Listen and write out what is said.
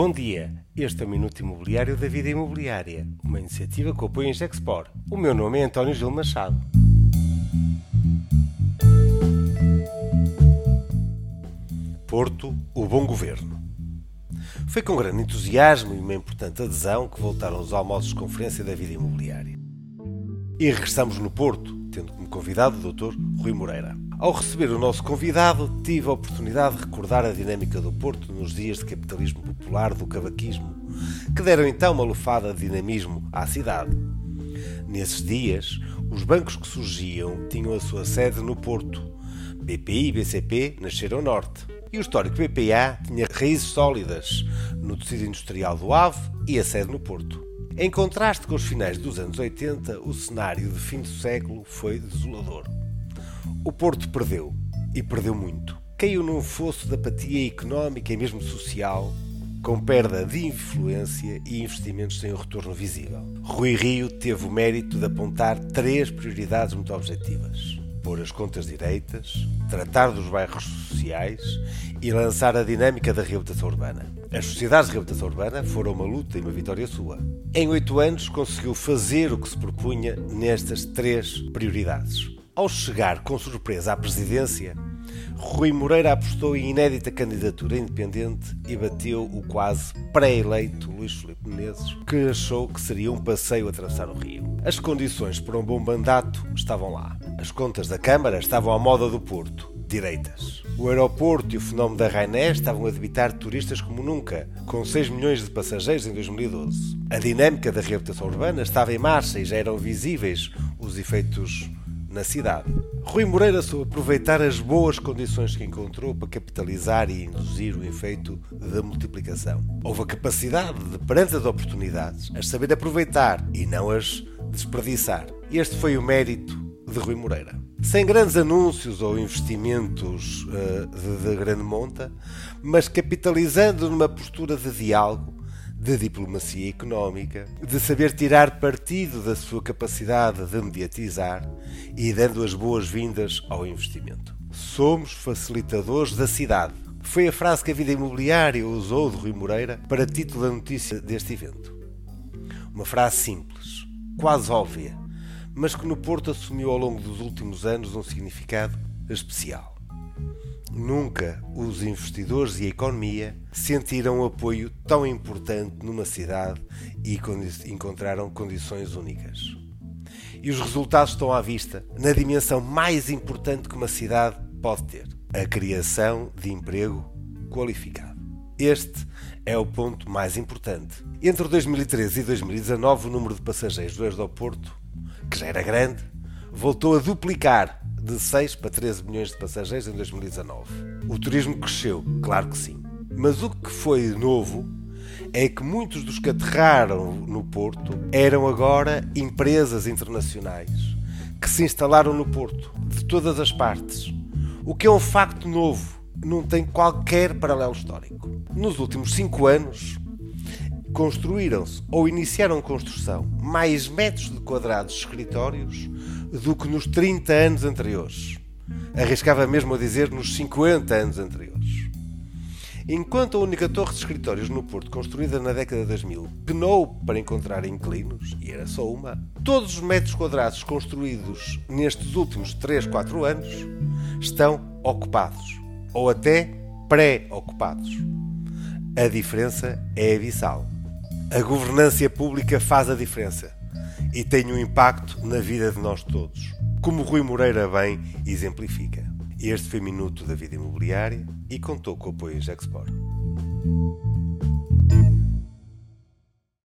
Bom dia, este é o Minuto Imobiliário da Vida Imobiliária, uma iniciativa que apoia em Gexpor. O meu nome é António Gil Machado. Porto, o bom governo. Foi com grande entusiasmo e uma importante adesão que voltaram os almoços de conferência da vida imobiliária. E regressamos no Porto, tendo como convidado o Dr. Rui Moreira. Ao receber o nosso convidado, tive a oportunidade de recordar a dinâmica do Porto nos dias de capitalismo popular do cavaquismo, que deram então uma lufada de dinamismo à cidade. Nesses dias, os bancos que surgiam tinham a sua sede no Porto. BPI e BCP nasceram norte. E o histórico BPA tinha raízes sólidas no tecido industrial do Ave e a sede no Porto. Em contraste com os finais dos anos 80, o cenário de fim do século foi desolador. O Porto perdeu, e perdeu muito. Caiu num fosso de apatia económica e mesmo social, com perda de influência e investimentos sem um retorno visível. Rui Rio teve o mérito de apontar três prioridades muito objetivas: pôr as contas direitas, tratar dos bairros sociais e lançar a dinâmica da reabilitação urbana. As sociedades de reabilitação urbana foram uma luta e uma vitória sua. Em oito anos conseguiu fazer o que se propunha nestas três prioridades. Ao chegar com surpresa à presidência, Rui Moreira apostou em inédita candidatura independente e bateu o quase pré-eleito Luís Filipe Menezes, que achou que seria um passeio a atravessar o rio. As condições para um bom mandato estavam lá. As contas da Câmara estavam à moda do Porto, direitas. O aeroporto e o fenómeno da Rainer estavam a debitar turistas como nunca, com 6 milhões de passageiros em 2012. A dinâmica da reabilitação urbana estava em marcha e já eram visíveis os efeitos na cidade. Rui Moreira soube aproveitar as boas condições que encontrou para capitalizar e induzir o efeito da multiplicação. Houve a capacidade de, perante as oportunidades, as saber aproveitar e não as desperdiçar. Este foi o mérito de Rui Moreira. Sem grandes anúncios ou investimentos uh, de, de grande monta, mas capitalizando numa postura de diálogo de diplomacia económica, de saber tirar partido da sua capacidade de mediatizar e dando as boas-vindas ao investimento. Somos facilitadores da cidade. Foi a frase que a vida imobiliária usou de Rui Moreira para título da notícia deste evento. Uma frase simples, quase óbvia, mas que no Porto assumiu ao longo dos últimos anos um significado especial. Nunca os investidores e a economia sentiram um apoio tão importante numa cidade e encontraram condições únicas. E os resultados estão à vista na dimensão mais importante que uma cidade pode ter: a criação de emprego qualificado. Este é o ponto mais importante. Entre 2013 e 2019, o número de passageiros do aeroporto, que já era grande, voltou a duplicar de 6 para 13 milhões de passageiros em 2019. O turismo cresceu, claro que sim. Mas o que foi novo é que muitos dos que aterraram no Porto eram agora empresas internacionais que se instalaram no Porto, de todas as partes. O que é um facto novo, não tem qualquer paralelo histórico. Nos últimos cinco anos, construíram-se ou iniciaram construção mais metros de quadrados de escritórios do que nos 30 anos anteriores. Arriscava mesmo a dizer nos 50 anos anteriores. Enquanto a única torre de escritórios no Porto, construída na década de 2000, penou para encontrar inquilinos, e era só uma, todos os metros quadrados construídos nestes últimos 3, 4 anos estão ocupados, ou até pré-ocupados. A diferença é abissal. A governança pública faz a diferença e tem um impacto na vida de nós todos, como Rui Moreira bem exemplifica. Este foi Minuto da Vida Imobiliária e contou com o apoio Gexport.